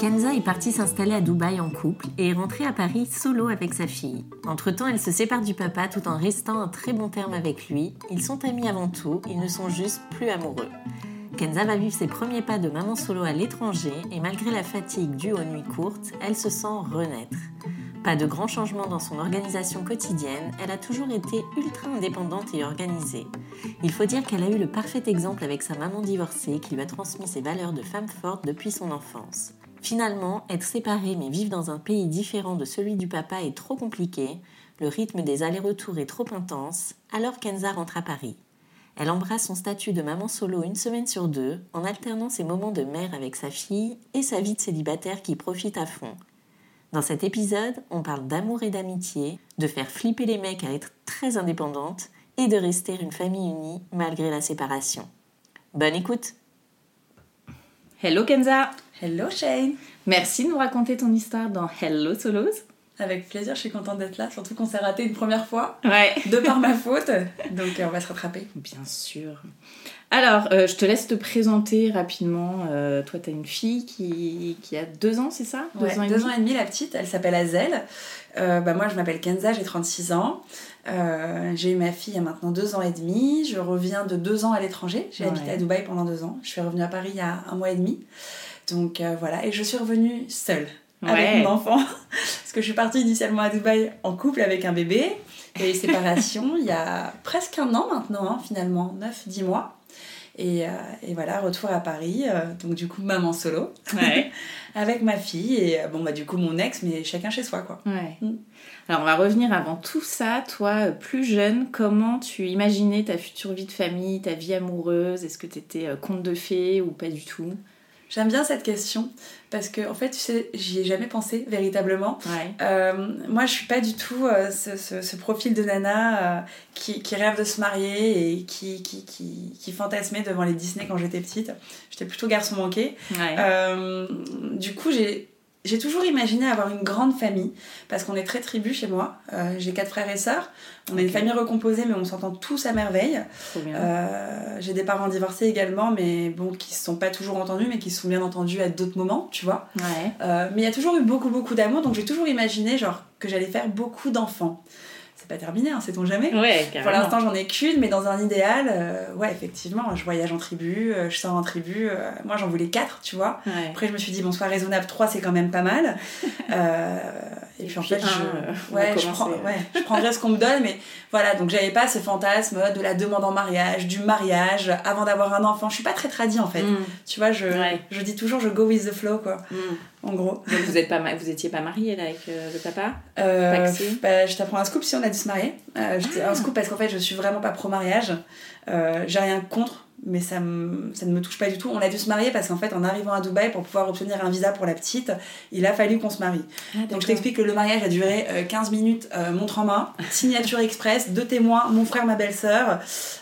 Kenza est partie s'installer à Dubaï en couple et est rentrée à Paris solo avec sa fille. Entre-temps, elle se sépare du papa tout en restant en très bon terme avec lui. Ils sont amis avant tout, ils ne sont juste plus amoureux. Kenza va vivre ses premiers pas de maman solo à l'étranger et malgré la fatigue due aux nuits courtes, elle se sent renaître. Pas de grands changements dans son organisation quotidienne, elle a toujours été ultra indépendante et organisée. Il faut dire qu'elle a eu le parfait exemple avec sa maman divorcée qui lui a transmis ses valeurs de femme forte depuis son enfance. Finalement, être séparée mais vivre dans un pays différent de celui du papa est trop compliqué, le rythme des allers-retours est trop intense, alors Kenza rentre à Paris. Elle embrasse son statut de maman solo une semaine sur deux, en alternant ses moments de mère avec sa fille et sa vie de célibataire qui profite à fond. Dans cet épisode, on parle d'amour et d'amitié, de faire flipper les mecs à être très indépendante et de rester une famille unie malgré la séparation. Bonne écoute Hello Kenza Hello Shane Merci de nous raconter ton histoire dans Hello Solos. Avec plaisir, je suis contente d'être là, surtout qu'on s'est raté une première fois, Ouais. de par ma faute, donc euh, on va se rattraper. Bien sûr. Alors, euh, je te laisse te présenter rapidement. Euh, toi, tu as une fille qui, qui a deux ans, c'est ça? Ouais, deux ans et demi, la petite, elle s'appelle Azel. Euh, bah, moi, je m'appelle Kenza, j'ai 36 ans. J'ai eu ma fille il y a maintenant deux ans et demi. Je reviens de deux ans à l'étranger. J'ai Ouais. habité à Dubaï pendant deux ans. Je suis revenue à Paris il y a un mois et demi. Donc euh, voilà, et je suis revenue seule avec mon enfant. Parce que je suis partie initialement à Dubaï en couple avec un bébé. Et séparation il y a presque un an maintenant, hein, finalement, 9-10 mois. Et, euh, et voilà, retour à Paris. euh, donc du coup, maman solo Ouais. avec ma fille. Et euh, bon, bah du coup, mon ex, mais chacun chez soi, quoi. ouais. Mm. Alors, on va revenir avant tout ça. Toi, euh, plus jeune, comment tu imaginais ta future vie de famille, ta vie amoureuse? Est-ce que tu étais conte de fées ou pas du tout? J'aime bien cette question parce que, en fait, tu sais, j'y ai jamais pensé véritablement. Ouais. Euh, moi, je suis pas du tout euh, ce, ce- ce profil de nana euh, qui, qui rêve de se marier et qui, qui, qui, qui fantasmait devant les Disney quand j'étais petite. J'étais plutôt garçon manqué. Ouais. Du coup, j'ai. J'ai toujours imaginé avoir une grande famille parce qu'on est très tribu chez moi. Euh, j'ai quatre frères et sœurs. On est une famille recomposée, mais on s'entend tous à merveille. Euh, j'ai des parents divorcés également, mais bon, qui se sont pas toujours entendus, mais qui se sont bien entendus à d'autres moments, tu vois. Ouais. Euh, mais il y a toujours eu beaucoup, beaucoup d'amour, donc j'ai toujours imaginé genre que j'allais faire beaucoup d'enfants. Pas terminé, hein, sait-on jamais. Ouais, Pour l'instant, j'en ai qu'une, mais dans un idéal, euh, ouais, effectivement, je voyage en tribu, euh, je sors en tribu. euh, moi, j'en voulais quatre, tu vois. Ouais. Après, je me suis dit, bon, soit raisonnable, trois, c'est quand même pas mal. Et, puis, en fait, je, ouais, je, prends, ouais, je prendrais ce qu'on me donne, mais voilà, donc j'avais pas ce fantasme de la demande en mariage, du mariage, avant d'avoir un enfant. Je suis pas très tradie, en fait. Mm. Tu vois, je, Ouais. je dis toujours, je go with the flow, quoi, Mm. en gros. Donc, vous, êtes pas vous étiez pas mariée là avec euh, le papa Euh, bah, je t'apprends un scoop si on a dû se marier. Euh, t'ai- Un scoop parce qu'en fait, je suis vraiment pas pro-mariage. Euh, J'ai rien contre, mais ça, me- ça ne me touche pas du tout. On a dû se marier parce qu'en fait, en arrivant à Dubaï, pour pouvoir obtenir un visa pour la petite, il a fallu qu'on se marie. Donc je t'explique que le mariage a duré euh, 15 minutes, euh, montre en main, signature express, deux témoins, mon frère, ma belle-sœur.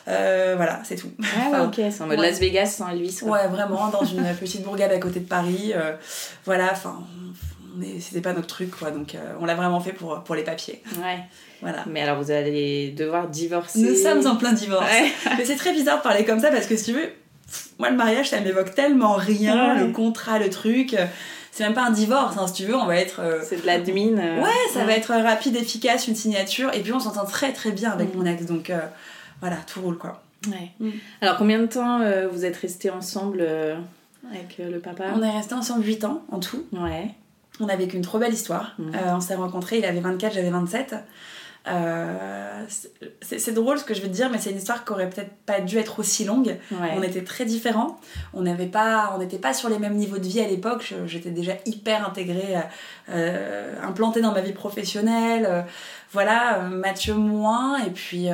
Euh, voilà, c'est tout. Ah Enfin, ok, c'est en mode ouais. Las Vegas sans quoi. Ouais, vraiment, dans une petite bourgade à côté de Paris. euh, voilà, enfin, c'était pas notre truc, quoi. Donc, euh, on l'a vraiment fait pour, pour les papiers. Ouais. Voilà. Mais alors, vous allez devoir divorcer. Nous sommes en plein divorce. Mais c'est très bizarre de parler comme ça parce que si tu veux, moi, le mariage, ça m'évoque tellement rien, Ouais. le contrat, le truc. C'est même pas un divorce, hein, si tu veux, on va être. euh, C'est de l'admin. euh. Ouais, ça va être rapide, efficace, une signature. Et puis, on s'entend très très bien avec mon ex. Donc, euh, voilà, tout roule, quoi. Ouais. Mm. Alors, combien de temps euh, vous êtes restés ensemble euh, avec euh, le papa? On est restés ensemble 8 ans en tout. Ouais. On a vécu une trop belle histoire. Mhm. Euh, on s'est rencontrés, il avait 24, j'avais 27. Euh, c'est drôle ce que je vais te dire, mais c'est une histoire qui aurait peut-être pas dû être aussi longue. Ouais. On était très différents. On n'avait pas, on n'était pas sur les mêmes niveaux de vie à l'époque. J'étais déjà hyper intégrée, euh, implantée dans ma vie professionnelle. euh, voilà, Mathieu moins. Et puis,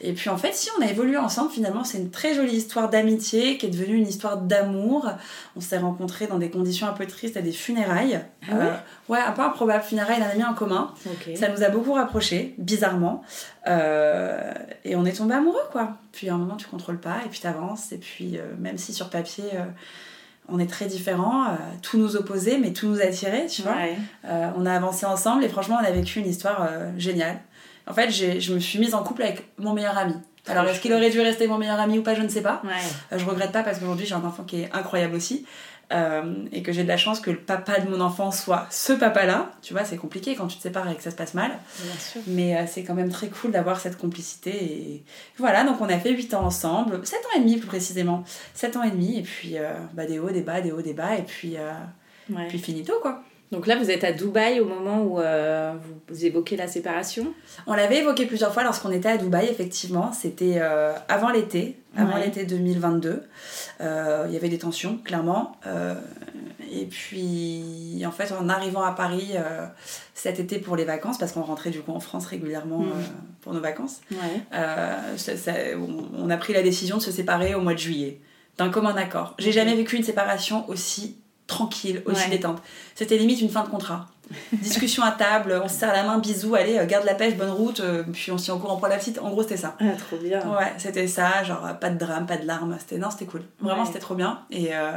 et puis en fait, si on a évolué ensemble, finalement, c'est une très jolie histoire d'amitié qui est devenue une histoire d'amour. On s'est rencontrés dans des conditions un peu tristes à des funérailles. Ah ouais? Ouais, un peu improbable. Funérailles d'un ami en commun. Ça nous a beaucoup rapprochés, bizarrement. Euh, et on est tombé amoureux, quoi. Puis à un moment, tu contrôles pas, et puis t'avances. Et puis, euh, même si sur papier, euh, on est très différents, tout nous opposait, mais tout nous attirait, tu vois. Ouais. On a avancé ensemble, et franchement, on a vécu une histoire géniale. En fait, je me suis mise en couple avec mon meilleur ami. Alors, est-ce qu'il aurait dû rester mon meilleur ami ou pas, je ne sais pas. Ouais. Je regrette pas parce qu'aujourd'hui j'ai un enfant qui est incroyable aussi et que j'ai de la chance que le papa de mon enfant soit ce papa-là. Tu vois, c'est compliqué quand tu te sépares et que ça se passe mal, Bien sûr. mais euh, c'est quand même très cool d'avoir cette complicité. Et voilà, donc on a fait 8 ans ensemble, 7 ans et demi plus précisément, 7 ans et demi, et puis euh, bah, des hauts, des bas, des hauts, des bas, et puis, euh, Ouais. puis finito quoi. Donc là, vous êtes à Dubaï au moment où euh, vous, évoquez la séparation? On l'avait évoqué plusieurs fois lorsqu'on était à Dubaï, effectivement. C'était euh, avant l'été, avant Ouais. l'été 2022. Euh, Il y avait des tensions, clairement. Et puis, en fait, en arrivant à Paris cet été pour les vacances, parce qu'on rentrait du coup en France régulièrement euh, pour nos vacances, Ouais. ça- ça- on, on a pris la décision de se séparer au mois de juillet, d'un commun accord. J'ai jamais vécu une séparation aussi tranquille, aussi Ouais. détente. C'était limite une fin de contrat. Discussion à table, on se serre la main, bisous, allez, euh, garde la pêche, bonne route, euh, puis on s'y en courant pour la petite. En gros, c'était ça. Ah, trop bien. Ouais, c'était ça, genre euh, pas de drame, pas de larmes. C'était non, c'était cool. Vraiment, Ouais. c'était trop bien. Et euh,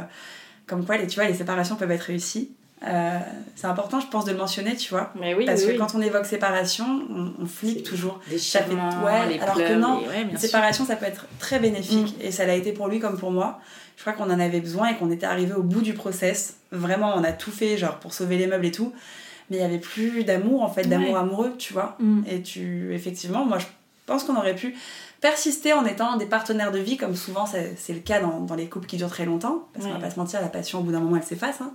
comme quoi, les, tu vois, les séparations peuvent être réussies. Euh, c'est important, je pense, de le mentionner, tu vois. Mais oui, Parce oui, que oui. quand on évoque séparation, on, on flippe toujours. Des Ça fait- ouais, les alors que non, ouais, sûr. séparation, ça peut être très bénéfique Mm. et ça l'a été pour lui comme pour moi. Je crois qu'on en avait besoin et qu'on était arrivé au bout du process. Vraiment, on a tout fait, genre pour sauver les meubles et tout. Mais il y avait plus d'amour, en fait, d'amour Ouais. amoureux, tu vois. Mm. Et tu, effectivement, moi je pense qu'on aurait pu persister en étant des partenaires de vie, comme souvent c'est le cas dans, dans les couples qui durent très longtemps. Parce qu'on va pas se mentir, la passion au bout d'un moment elle s'efface. hein.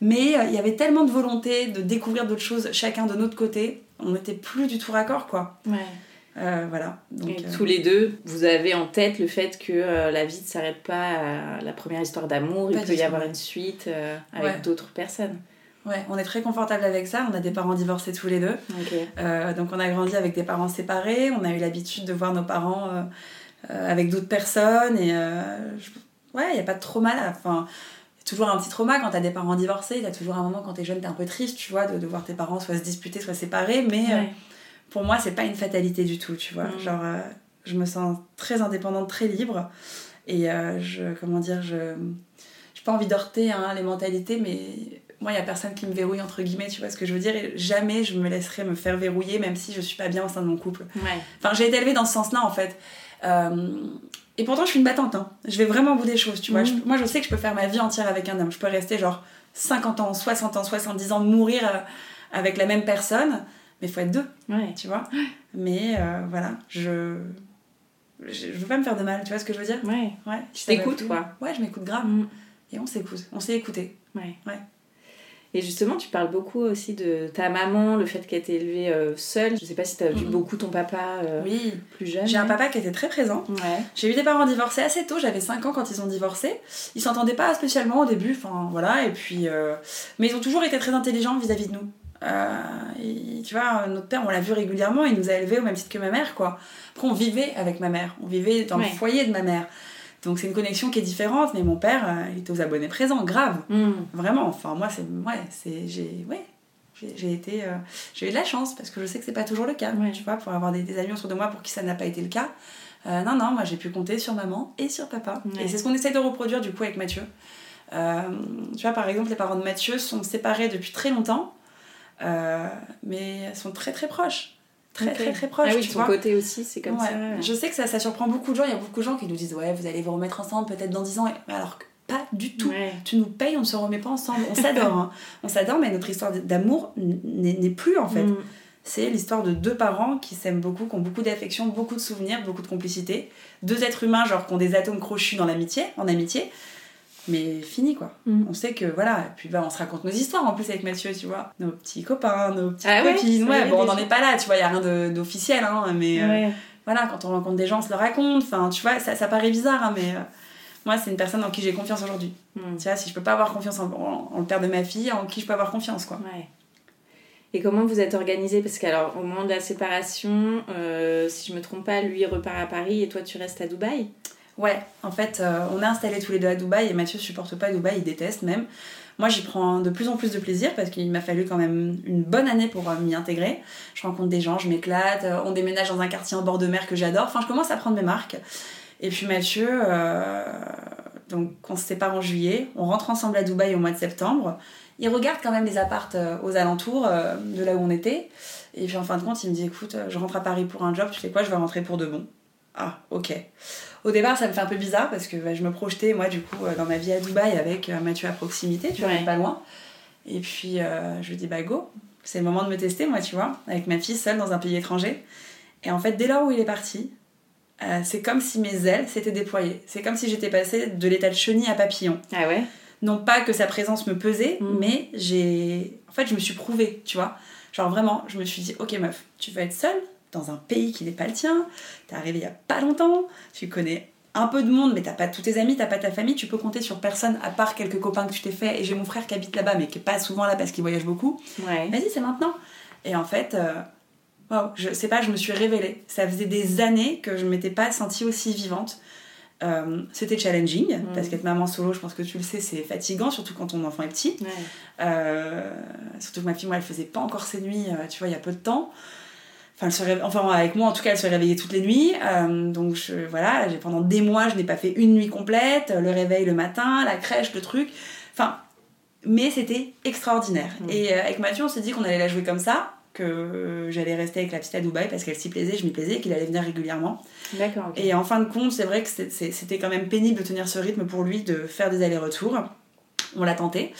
Mais euh, il y avait tellement de volonté de découvrir d'autres choses, chacun de notre côté. On n'était plus du tout raccord, quoi. Ouais. Euh, voilà. Donc, Et euh, tous les deux, vous avez en tête le fait que euh, la vie ne s'arrête pas à la première histoire d'amour, il peut y avoir une suite avec Ouais. d'autres personnes. Ouais, on est très confortable avec ça. On a des parents divorcés tous les deux. Euh, donc on a grandi avec des parents séparés. On a eu l'habitude de voir nos parents euh, euh, avec d'autres personnes. Et je- ouais, il n'y a pas de trauma là. Enfin, y a toujours un petit trauma quand t'as des parents divorcés. Il y a toujours un moment quand t'es jeune, t'es un peu triste, tu vois, de, de voir tes parents soit se disputer, soit séparés. Mais Ouais. pour moi, c'est pas une fatalité du tout, tu vois. Mm. Genre, je me sens très indépendante, très libre. Et je, comment dire, je. J'ai pas envie d'heurter hein, les mentalités, mais moi, il y a personne qui me verrouille, entre guillemets, tu vois ce que je veux dire. Et jamais je me laisserai me faire verrouiller, même si je suis pas bien au sein de mon couple. Ouais. Enfin, j'ai été élevée dans ce sens-là, en fait. Euh, et pourtant, je suis une battante. Hein. Je vais vraiment au bout des choses, tu vois. Je- moi, je sais que je peux faire ma vie entière avec un homme. Je peux rester genre 50 ans, 60 ans, 70 ans, mourir euh, avec la même personne. Mais il faut être deux, Ouais. tu vois. Mais euh, voilà, je... je. Veux pas me faire de mal, tu vois ce que je veux dire? Ouais. Ouais. Tu t'écoutes, quoi. Ouais, je m'écoute grave. Mm. Et on s'écoute. On s'est écouté. Ouais. Ouais. Et justement, tu parles beaucoup aussi de ta maman, le fait qu'elle t'ait élevée euh, seule. Je sais pas si t'as vu Mhm. beaucoup ton papa euh, Oui. plus jeune. J'ai un papa qui était très présent. Ouais. J'ai eu des parents divorcés assez tôt, j'avais 5 ans quand ils ont divorcé. Ils s'entendaient pas spécialement au début, enfin voilà, et puis. euh, Mais ils ont toujours été très intelligents vis-à-vis de nous. Et, tu vois, notre père, on l'a vu régulièrement, il nous a élevés au même titre que ma mère, quoi. Après, on vivait avec ma mère, on vivait dans Ouais. le foyer de ma mère. Donc c'est une connexion qui est différente, mais mon père, euh, il était aux abonnés présents, grave. Mm. Vraiment, enfin moi, c'est. Ouais, c'est. J'ai. Ouais. J'ai été. euh, J'ai eu de la chance parce que je sais que c'est pas toujours le cas, Ouais. tu vois, pour avoir des, des amis autour de moi pour qui ça n'a pas été le cas. Euh, non, non, moi j'ai pu compter sur maman et sur papa. Ouais. Et c'est ce qu'on essaie de reproduire du coup avec Mathieu. Euh, tu vois, par exemple, les parents de Mathieu sont séparés depuis très longtemps, mais sont très très proches. Très très très proches, Ah oui, tu ton vois. côté aussi, c'est comme Ouais. ça. Je sais que ça, ça surprend beaucoup de gens. Il y a beaucoup de gens qui nous disent Ouais, vous allez vous remettre ensemble peut-être dans 10 ans. Alors que pas du tout. Ouais. Tu nous payes, on ne se remet pas ensemble. On s'adore. hein. On s'adore, mais notre histoire d'amour n'est n'est plus en fait. Mm. C'est l'histoire de deux parents qui s'aiment beaucoup, qui ont beaucoup d'affection, beaucoup de souvenirs, beaucoup de complicité. Deux êtres humains, genre, qui ont des atomes crochus dans l'amitié, en amitié. Mais fini quoi. Mm. On sait que voilà, et puis bah, on se raconte nos histoires en plus avec Mathieu, tu vois. Nos petits copains, nos petites Ah ouais, copines. Ouais, est, bon, on n'en est pas là, tu vois, il n'y a rien de- d'officiel, hein, mais euh, Ouais. voilà, quand on rencontre des gens, on se le raconte. Enfin, tu vois, ça, ça paraît bizarre, hein, mais euh, moi, c'est une personne en qui j'ai confiance aujourd'hui. Mm. Tu vois, si je peux pas avoir confiance en, en- en le père de ma fille, en qui je peux avoir confiance, quoi. Ouais. Et comment vous êtes organisé? Parce qu'alors, au moment de la séparation, euh, si je me trompe pas, lui repart à Paris et toi tu restes à Dubaï? Ouais, en fait, euh, on est installés tous les deux à Dubaï et Mathieu supporte pas Dubaï, il déteste même. Moi, j'y prends de plus en plus de plaisir parce qu'il m'a fallu quand même une bonne année pour euh, m'y intégrer. Je rencontre des gens, je m'éclate, euh, on déménage dans un quartier en bord de mer que j'adore. Enfin, je commence à prendre mes marques. Et puis Mathieu, donc on se sépare en juillet, on rentre ensemble à Dubaï au mois de septembre. Il regarde quand même les appartes aux alentours de là où on était. Et puis en fin de compte, il me dit écoute, je rentre à Paris pour un job, tu fais quoi Je vais rentrer pour de bon. Ah, ok. Au départ, ça me fait un peu bizarre parce que bah, je me projetais, moi, du coup, euh, dans ma vie à Dubaï avec euh, Mathieu à proximité, tu vois, Ouais. pas loin. Et puis, euh, je lui dis, bah go, c'est le moment de me tester, moi, tu vois, avec ma fille seule dans un pays étranger. Et en fait, dès lors où il est parti, euh, c'est comme si mes ailes s'étaient déployées. C'est comme si j'étais passée de l'état de chenille à papillon. Ah ouais? Non pas que sa présence me pesait, Mhm. mais j'ai. En fait, je me suis prouvée, tu vois. Genre vraiment, je me suis dit, ok meuf, tu vas être seule dans un pays qui n'est pas le tien. T'es arrivée il y a pas longtemps, tu connais un peu de monde, mais t'as pas tous tes amis, t'as pas ta famille, tu peux compter sur personne à part quelques copains que tu t'es fait. Et j'ai mon frère qui habite là-bas, mais qui est pas souvent là parce qu'il voyage beaucoup. Ouais. Vas-y, c'est maintenant. Et en fait, euh, waouh, je sais pas, je me suis révélée. Ça faisait des années que je m'étais pas sentie aussi vivante. Euh, C'était challenging, parce qu'être maman solo, je pense que tu le sais, c'est fatigant, surtout quand ton enfant est petit. Ouais. Euh, surtout que ma fille, moi, elle faisait pas encore ses nuits, tu vois, il y a peu de temps. Enfin, elle se réve- enfin, avec moi, en tout cas, elle se réveillait toutes les nuits. Euh, donc, je, voilà, pendant des mois, je n'ai pas fait une nuit complète. Le réveil le matin, la crèche, le truc. Enfin, mais c'était extraordinaire. Mm. Et euh, avec Mathieu, on s'est dit qu'on allait la jouer comme ça, que euh, j'allais rester avec la petite à Dubaï parce qu'elle s'y plaisait, je m'y plaisais, qu'il allait venir régulièrement. D'accord. Et en fin de compte, c'est vrai que c'était quand même pénible de tenir ce rythme pour lui, de faire des allers-retours. On l'a tenté.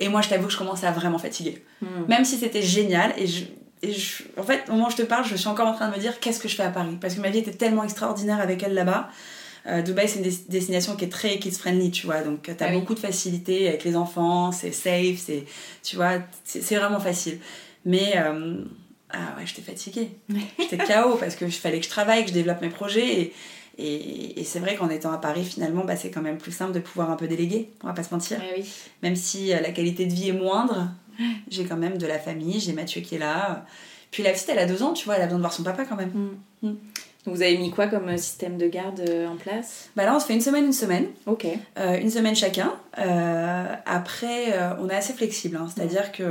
Et moi, je t'avoue que je commençais à vraiment fatiguer. Hmm. Même si c'était génial. Et, je, et je- en fait, au moment où je te parle, je suis encore en train de me dire qu'est-ce que je fais à Paris? Parce que ma vie était tellement extraordinaire avec elle là-bas. Euh, Dubaï, c'est une des- destination qui est très kids-friendly, tu vois. Donc, t'as Ah oui. beaucoup de facilité avec les enfants, c'est safe, c'est, tu vois, c'est vraiment facile. Mais, euh, ah ouais, j'étais fatiguée. J'étais KO parce que je fallait que je travaille, que je développe mes projets. Et, et, et c'est vrai qu'en étant à Paris, finalement, bah, c'est quand même plus simple de pouvoir un peu déléguer, on va pas se mentir. Oui. Même si euh, la qualité de vie est moindre, j'ai quand même de la famille, j'ai Mathieu qui est là. Puis la petite, elle a deux ans, tu vois, elle a besoin de voir son papa quand même. Hmm. Donc vous avez mis quoi comme euh, système de garde euh, en place? Bah là, on se fait une semaine, une semaine. Ok. Euh, une semaine chacun. Euh, après, euh, on est assez flexible. hein. C'est-à-dire que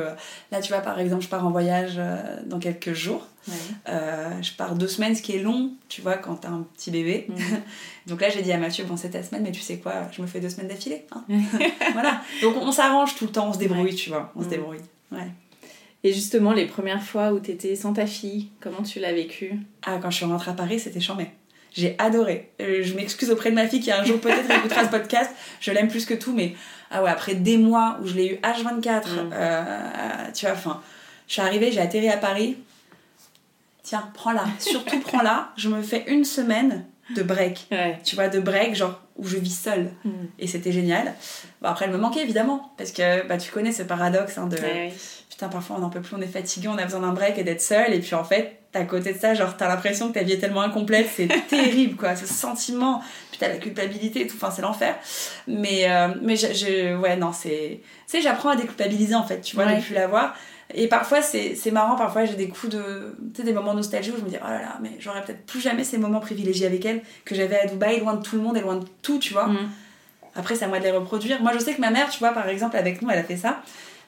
là, tu vois, par exemple, je pars en voyage dans quelques jours. Ouais. Euh, je pars deux semaines, ce qui est long, tu vois, quand t'as un petit bébé. Mhm. Donc là, j'ai dit à Mathieu, bon, c'est ta semaine, mais tu sais quoi, je me fais deux semaines d'affilée. hein. voilà. Donc on s'arrange tout le temps, on se débrouille, Ouais. tu vois. On se Mhm. débrouille. Ouais. Et justement, les premières fois où t'étais sans ta fille, comment tu l'as vécu? Ah, quand je suis rentrée à Paris, c'était chambé. J'ai adoré. Euh, je m'excuse auprès de ma fille qui un jour peut-être écoutera ce podcast. Je l'aime plus que tout, mais ah ouais, après des mois où je l'ai eu H24, Mm. euh, tu vois, enfin, je suis arrivée, j'ai atterri à Paris. Tiens, prends-la. Surtout prends-la. Je me fais une semaine de break. Ouais. Tu vois, de break, genre où je vis seule. Mm. Et c'était génial. Bon, après, elle me manquait évidemment. Parce que bah, tu connais ce paradoxe hein, de Ouais, putain, parfois on n'en peut plus, on est fatigué, on a besoin d'un break et d'être seul. Et puis en fait, à côté de ça, genre t'as l'impression que ta vie est tellement incomplète, c'est terrible quoi, ce sentiment. T'as la culpabilité et tout, enfin c'est l'enfer. Mais, euh, mais je, je- ouais, non, c'est. Tu sais, j'apprends à déculpabiliser en fait, tu vois, Ouais. plus l'avoir. Et parfois, c'est marrant, parfois j'ai des coups de. Tu sais, des moments nostalgiques où je me dis, oh là là, mais j'aurais peut-être plus jamais ces moments privilégiés avec elle que j'avais à Dubaï, loin de tout le monde et loin de tout, tu vois. Mm. Après, c'est à moi de les reproduire. Moi, je sais que ma mère, tu vois, par exemple, avec nous, elle a fait ça.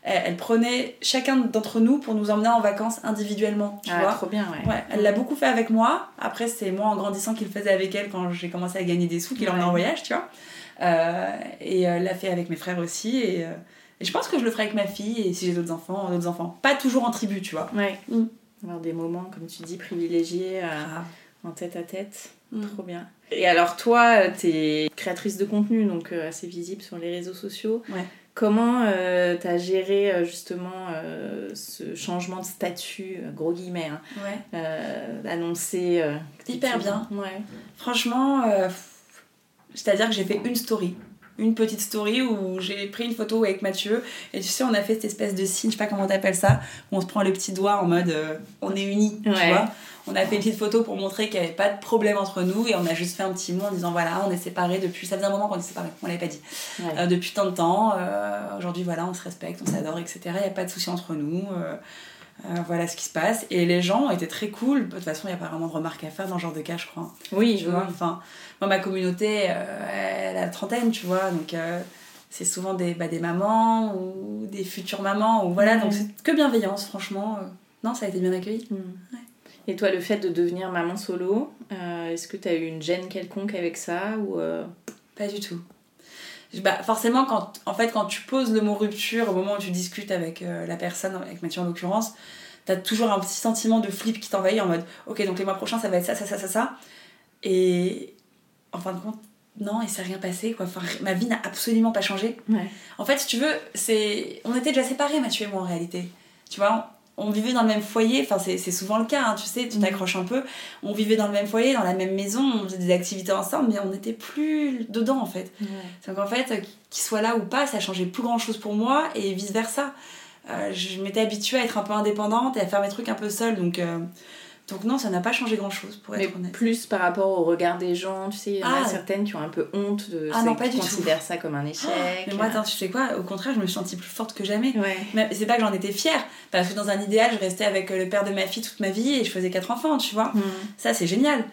elle, elle prenait chacun d'entre nous pour nous emmener en vacances individuellement, tu Ah, vois. trop bien, ouais. Ouais, elle l'a beaucoup fait avec moi. Après, c'est moi en grandissant qu'il le faisait avec elle quand j'ai commencé à gagner des sous, qu'il emmenait en Ouais. voyage, tu vois. Euh, et euh, elle l'a fait avec mes frères aussi. Et, euh, et je pense que je le ferai avec ma fille et si j'ai d'autres enfants, d'autres enfants. Pas toujours en tribu, tu vois. Ouais. Mm. Avoir des moments, comme tu dis, privilégiés, euh, Ah. en tête à tête. Mm. Trop bien. Et alors, toi, tu es créatrice de contenu, donc euh, assez visible sur les réseaux sociaux. Ouais. Comment euh, t'as géré euh, justement euh, ce changement de statut, euh, gros guillemets, hein, Ouais. euh, annoncé euh, Hyper bien. Ouais. Franchement, euh, c'est-à-dire que j'ai fait une story. Une petite story où j'ai pris une photo avec Mathieu et tu sais, on a fait cette espèce de signe, je sais pas comment t'appelles ça, où on se prend le petit doigt en mode euh, on est unis, tu vois. On a fait une petite photo pour montrer qu'il n'y avait pas de problème entre nous et on a juste fait un petit mot en disant voilà, on est séparés depuis. Ça faisait un moment qu'on est séparés, on l'avait pas dit. Ouais. Euh, depuis tant de temps, euh, aujourd'hui voilà, on se respecte, on s'adore, etc. Il n'y a pas de souci entre nous. euh, voilà ce qui se passe. Et les gens étaient très cool. De toute façon, il n'y a pas vraiment de remarques à faire dans ce genre de cas, je crois. Oui, je vois. enfin, moi, ma communauté, euh, elle a la trentaine, tu vois, donc euh, c'est souvent des, bah, des mamans ou des futures mamans, ou voilà, donc c'est que bienveillance, franchement. euh, non, ça a été bien accueilli. Mm. Et toi, le fait de devenir maman solo, est-ce que tu as eu une gêne quelconque avec ça ou Pas du tout. Bah, forcément, quand, en fait, quand tu poses le mot rupture, au moment où tu discutes avec la personne, avec Mathieu en l'occurrence, t'as toujours un petit sentiment de flip qui t'envahit en mode ok, donc les mois prochains ça va être ça, ça, ça, ça, ça. Et en fin de compte, non, il s'est rien passé quoi. Enfin, ma vie n'a absolument pas changé. Ouais. En fait, si tu veux, c'est... on était déjà séparés, Mathieu et moi, en réalité. Tu vois, on vivait dans le même foyer, enfin, c'est, c'est souvent le cas, hein, tu sais, tu Mhm. t'accroches un peu. On vivait dans le même foyer, dans la même maison, on faisait des activités ensemble, mais on n'était plus dedans, en fait. Donc, en fait, qu'il soit là ou pas, ça changeait plus grand-chose pour moi, et vice-versa. Euh, je m'étais habituée à être un peu indépendante et à faire mes trucs un peu seule, donc... euh, Donc non, ça n'a pas changé grand-chose, pour Mais être honnête. plus par rapport au regard des gens, tu sais, il y en a Ah. certaines qui ont un peu honte de Ah ça, non, pas qui du tout. considèrent ça comme un échec. Mais moi, attends, tu sais quoi Au contraire, je me suis sentie plus forte que jamais. Ouais. C'est pas que j'en étais fière, parce que dans un idéal, je restais avec euh, le père de ma fille toute ma vie et je faisais quatre enfants, tu vois. Mm. Ça, c'est génial.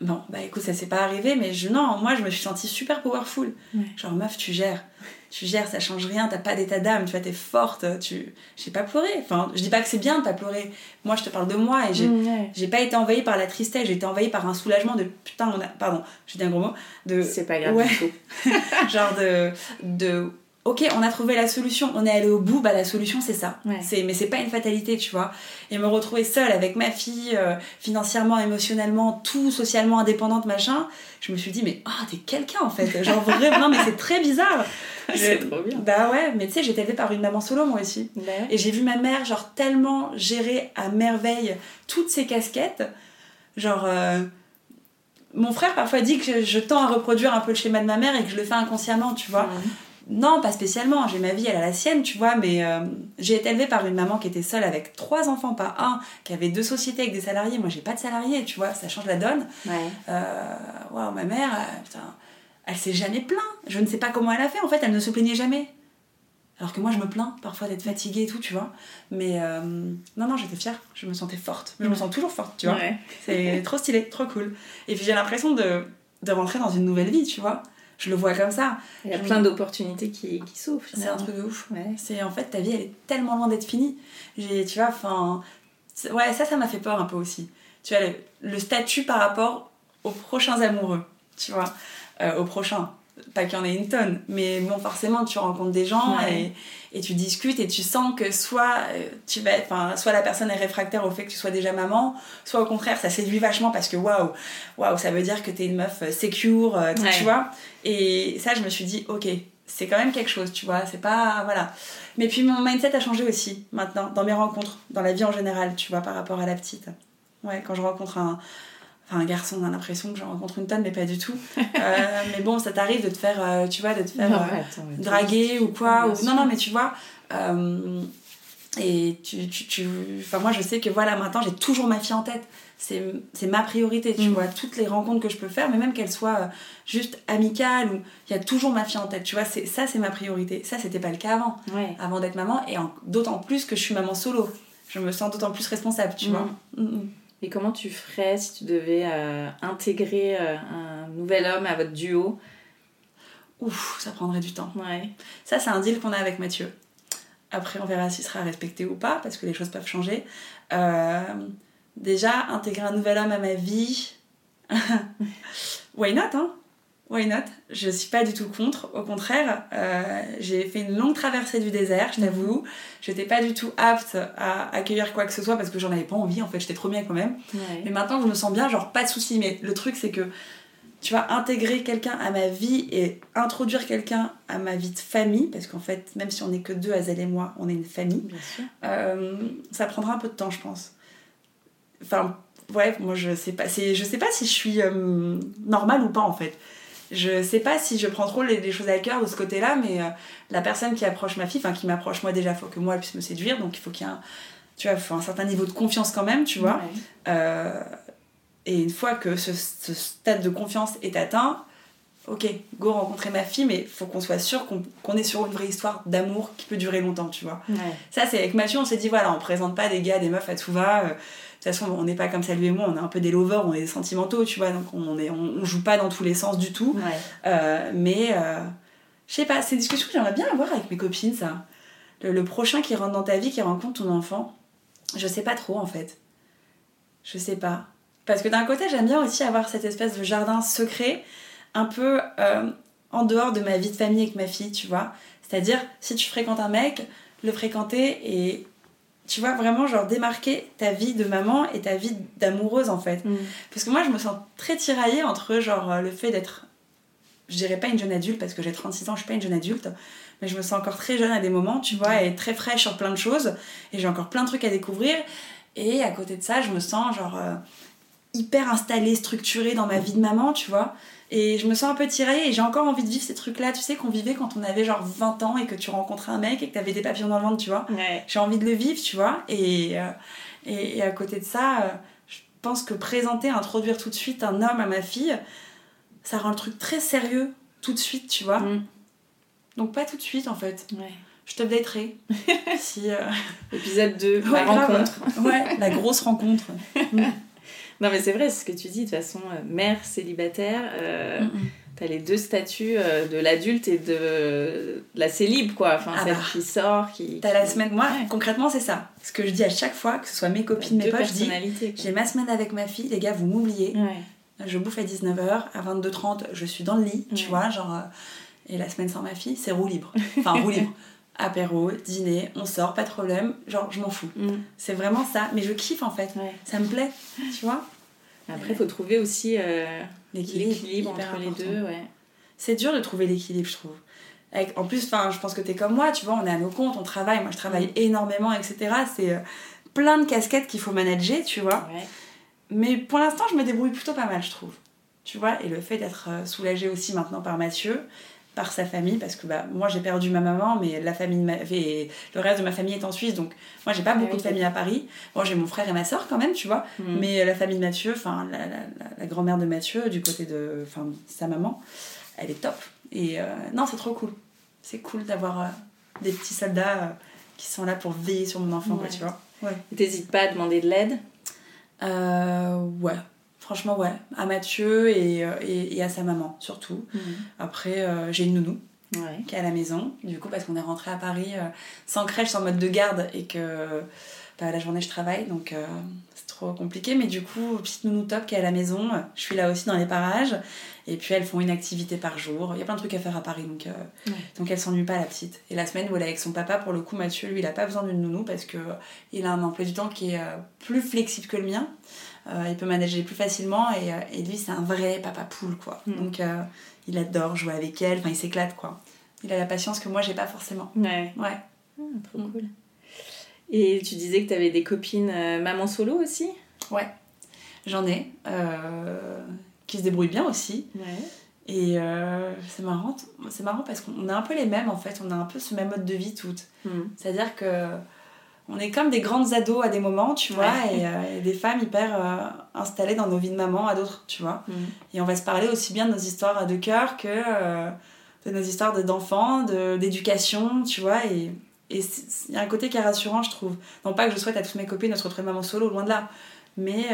Bon, bah écoute, ça s'est pas arrivé, mais je, non, moi, je me suis sentie super powerful. Ouais. Genre, meuf, tu gères. Tu gères, ça change rien, t'as pas d'état d'âme, tu vois, t'es forte, tu... J'ai pas pleuré. Enfin, je dis pas que c'est bien de pas pleurer. Moi, je te parle de moi et j'ai... Mm, ouais. Pas été envahie par la tristesse, j'ai été envahie par un soulagement de putain, on a... pardon, j'ai dit un gros mot, de C'est pas grave Ouais. du tout. genre de de ok on a trouvé la solution on est allé au bout bah la solution c'est ça Ouais. c'est mais c'est pas une fatalité tu vois et me retrouver seule avec ma fille euh, financièrement émotionnellement tout socialement indépendante machin je me suis dit mais ah t'es quelqu'un en fait genre vraiment non mais c'est très bizarre C'est Je- trop bien. bah ouais mais tu sais j'ai été élevée par une maman solo moi aussi Ouais. et j'ai vu ma mère, genre, tellement gérer à merveille toutes ces casquettes. Genre, euh, mon frère parfois dit que je, je tends à reproduire un peu le schéma de ma mère et que je le fais inconsciemment, tu vois. Non, pas spécialement. J'ai ma vie, elle a la sienne, tu vois. Mais euh, j'ai été élevée par une maman qui était seule avec trois enfants, pas un, qui avait deux sociétés avec des salariés. Moi, j'ai pas de salariés, tu vois. Ça change la donne. Ouais. Euh, waouh, ma mère, euh, putain, elle s'est jamais plaint. Je ne sais pas comment elle a fait, en fait, elle ne se plaignait jamais. Alors que moi, je me plains parfois d'être fatiguée et tout, tu vois. Mais euh, non, non, j'étais fière, je me sentais forte. Je me sens toujours forte, tu vois. Ouais. C'est trop stylé, trop cool. Et puis j'ai l'impression de, de rentrer dans une nouvelle vie, tu vois. Je le vois comme ça. Il y a Je- plein d'opportunités qui, qui s'ouvrent. C'est un truc de ouf. Ouais. C'est en fait, ta vie, elle est tellement loin d'être finie. J'ai, tu vois, enfin. Ouais, ça, ça m'a fait peur un peu aussi. Tu vois, le, le statut par rapport aux prochains amoureux, tu vois, euh, aux prochains. Pas qu'il y en ait une tonne, mais bon, forcément, tu rencontres des gens Ouais. et, et tu discutes et tu sens que soit, euh, tu vas, enfin, soit la personne est réfractaire au fait que tu sois déjà maman, soit au contraire, ça séduit vachement parce que waouh, waouh, ça veut dire que t'es une meuf euh, secure, euh, Ouais. tu vois. Et ça, je me suis dit, ok, c'est quand même quelque chose, tu vois, c'est pas. Voilà. Mais puis mon mindset a changé aussi maintenant, dans mes rencontres, dans la vie en général, tu vois, par rapport à la petite. Ouais, quand je rencontre un. Enfin, un garçon, on a l'impression que je rencontre une tonne, mais pas du tout. Euh, mais bon, ça t'arrive de te faire, euh, tu vois, de te faire Non, euh, attends, draguer ou quoi. Ou... Non, non, mais tu vois. et tu, tu, tu- Enfin, moi, je sais que voilà, maintenant, j'ai toujours ma fille en tête. C'est ma priorité, tu Mm. vois. Toutes les rencontres que je peux faire, mais même qu'elles soient juste amicales, ou il y a toujours ma fille en tête, tu vois. Ça, c'est ma priorité. Ça, c'était pas le cas avant Ouais. avant d'être maman et en- d'autant plus que je suis maman solo. Je me sens d'autant plus responsable, tu Mhm. vois. Mhm. Et comment tu ferais si tu devais euh, intégrer euh, un nouvel homme à votre duo? Ouf, ça prendrait du temps. Ouais. Ça, c'est un deal qu'on a avec Mathieu. Après, on verra s'il sera respecté ou pas, parce que les choses peuvent changer. Euh, déjà, intégrer un nouvel homme à ma vie. Why not, hein? Why not? Je suis pas du tout contre. Au contraire, euh, j'ai fait une longue traversée du désert, je t'avoue. J'étais pas du tout apte à accueillir quoi que ce soit parce que j'en avais pas envie. En fait, j'étais trop bien quand même. Mais maintenant que je me sens bien, genre pas de soucis. Mais le truc, c'est que tu vas intégrer quelqu'un à ma vie et introduire quelqu'un à ma vie de famille, parce qu'en fait, même si on n'est que deux, Azel et moi, on est une famille, euh, ça prendra un peu de temps, je pense. Enfin, ouais, moi je sais pas, je sais pas si je suis euh, normale ou pas en fait. Je sais pas si je prends trop les, choses à cœur de ce côté-là, mais euh, la personne qui approche ma fille, enfin qui m'approche moi déjà, faut que moi elle puisse me séduire, donc il faut qu'il y ait un, tu vois, faut un certain niveau de confiance quand même, tu vois. Et une fois que ce, stade de confiance est atteint, ok, go rencontrer ma fille, mais il faut qu'on soit sûr qu'on est sur une vraie histoire d'amour qui peut durer longtemps, tu vois. Ça, c'est avec Mathieu, on s'est dit, voilà, on présente pas des gars, des meufs à tout va. Euh, de toute façon, on n'est pas comme ça, lui et moi, on est un peu des lovers, on est des sentimentaux, tu vois, donc on, est, on, joue pas dans tous les sens du tout. Euh, mais, euh, je sais pas, c'est une discussion que j'aimerais bien avoir avec mes copines, ça. Le, le, prochain qui rentre dans ta vie, qui rencontre ton enfant, je sais pas trop en fait. Je sais pas. Parce que d'un côté, j'aime bien aussi avoir cette espèce de jardin secret, un peu euh, en dehors de ma vie de famille avec ma fille, tu vois. C'est-à-dire, si tu fréquentes un mec, le fréquenter et tu vois vraiment genre démarquer ta vie de maman et ta vie d'amoureuse en fait. Mm. Parce que moi je me sens très tiraillée entre genre euh, le fait d'être je dirais pas une jeune adulte parce que j'ai 36 ans, je suis pas une jeune adulte, mais je me sens encore très jeune à des moments, tu vois, et très fraîche sur plein de choses et j'ai encore plein de trucs à découvrir et à côté de ça, je me sens genre euh, hyper installée, structurée dans ma vie de maman, tu vois. Et je me sens un peu tiraillée et j'ai encore envie de vivre ces trucs-là, tu sais, qu'on vivait quand on avait genre 20 ans et que tu rencontrais un mec et que t'avais des papillons dans le ventre, tu vois. J'ai envie de le vivre, tu vois. Et, euh, et, à côté de ça, euh, je pense que présenter, introduire tout de suite un homme à ma fille, ça rend le truc très sérieux tout de suite, tu vois. Mm. Donc pas tout de suite en fait. Ouais. Je t'updaterai. si, euh, Épisode 2, la rencontre. ouais, la grosse rencontre. Mm. Non, mais c'est vrai, ce que tu dis. De toute façon, euh, mère célibataire, euh, t'as les deux statuts euh, de l'adulte et de, la célib, quoi. Enfin, ah celle bah. qui sort, qui. T'as la semaine. Moi, concrètement, c'est ça. Ce que je dis à chaque fois, que ce soit mes copines, mes potes, je dis j'ai ma semaine avec ma fille, les gars, vous m'oubliez. Je bouffe à 19h, à 22h30, je suis dans le lit, tu vois, genre. et la semaine sans ma fille, c'est roue libre. Enfin, roue libre. Apéro, dîner, on sort, pas de problème, genre je m'en fous. Mm. C'est vraiment ça, mais je kiffe en fait, ça me plaît, tu vois. Après, il faut trouver aussi euh, l'équilibre entre les deux, ouais. C'est dur de trouver l'équilibre, je trouve. en plus, je pense que tu es comme moi, tu vois, on est à nos comptes, on travaille, moi je travaille mm. énormément, etc. C'est euh, plein de casquettes qu'il faut manager, tu vois. Mais pour l'instant, je me débrouille plutôt pas mal, je trouve. Tu vois, et le fait d'être euh, soulagée aussi maintenant par Mathieu, par sa famille parce que bah, moi j'ai perdu ma maman mais la famille le reste de ma famille est en Suisse donc moi j'ai pas ah beaucoup de famille à Paris. Bon j'ai mon frère et ma soeur quand même tu vois. Hmm. mais la famille de Mathieu enfin la, la, grand-mère de Mathieu du côté de enfin sa maman elle est top. Et euh, non c'est trop cool. C'est cool d'avoir euh, des petits soldats euh, qui sont là pour veiller sur mon enfant tu vois. Ouais. T'hésites pas à demander de l'aide? Ouais Franchement, ouais. À Mathieu et, euh, et, à sa maman, surtout. Mhm. Après, euh, j'ai une nounou qui est à la maison. Du coup, parce qu'on est rentré à Paris euh, sans crèche, sans mode de garde et que bah, la journée, je travaille. Donc, c'est trop compliqué. Mais du coup, petite nounou top qui est à la maison. Je suis là aussi dans les parages. Et puis, elles font une activité par jour. Il y a plein de trucs à faire à Paris. Donc, donc elle s'ennuie pas, la petite. Et la semaine où elle est avec son papa, pour le coup, Mathieu, lui, il a pas besoin d'une nounou parce qu'il a un emploi du temps qui est plus flexible que le mien. Euh, il peut manager plus facilement et, euh, et lui c'est un vrai papa poule quoi. Mm. Donc euh, il adore jouer avec elle, enfin il s'éclate quoi. Il a la patience que moi j'ai pas forcément. Ouais. Ouais. Ah, trop cool. Et tu disais que tu avais des copines maman solo aussi? Ouais. J'en ai qui se débrouillent bien aussi. Ouais. Et c'est marrant, c'est marrant parce qu'on a un peu les mêmes en fait, on a un peu ce même mode de vie toutes. Mm. C'est-à-dire que on est comme des grandes ados à des moments, tu vois, euh, et, des femmes hyper euh, installées dans nos vies de maman à d'autres, tu vois. Mm. Et on va se parler aussi bien de nos histoires de cœur que euh, de nos histoires d'enfants, d'éducation, tu vois. Et il y a un côté qui est rassurant, je trouve. Non pas que je souhaite à toutes mes copines de se retrouver maman solo, loin de là. Mais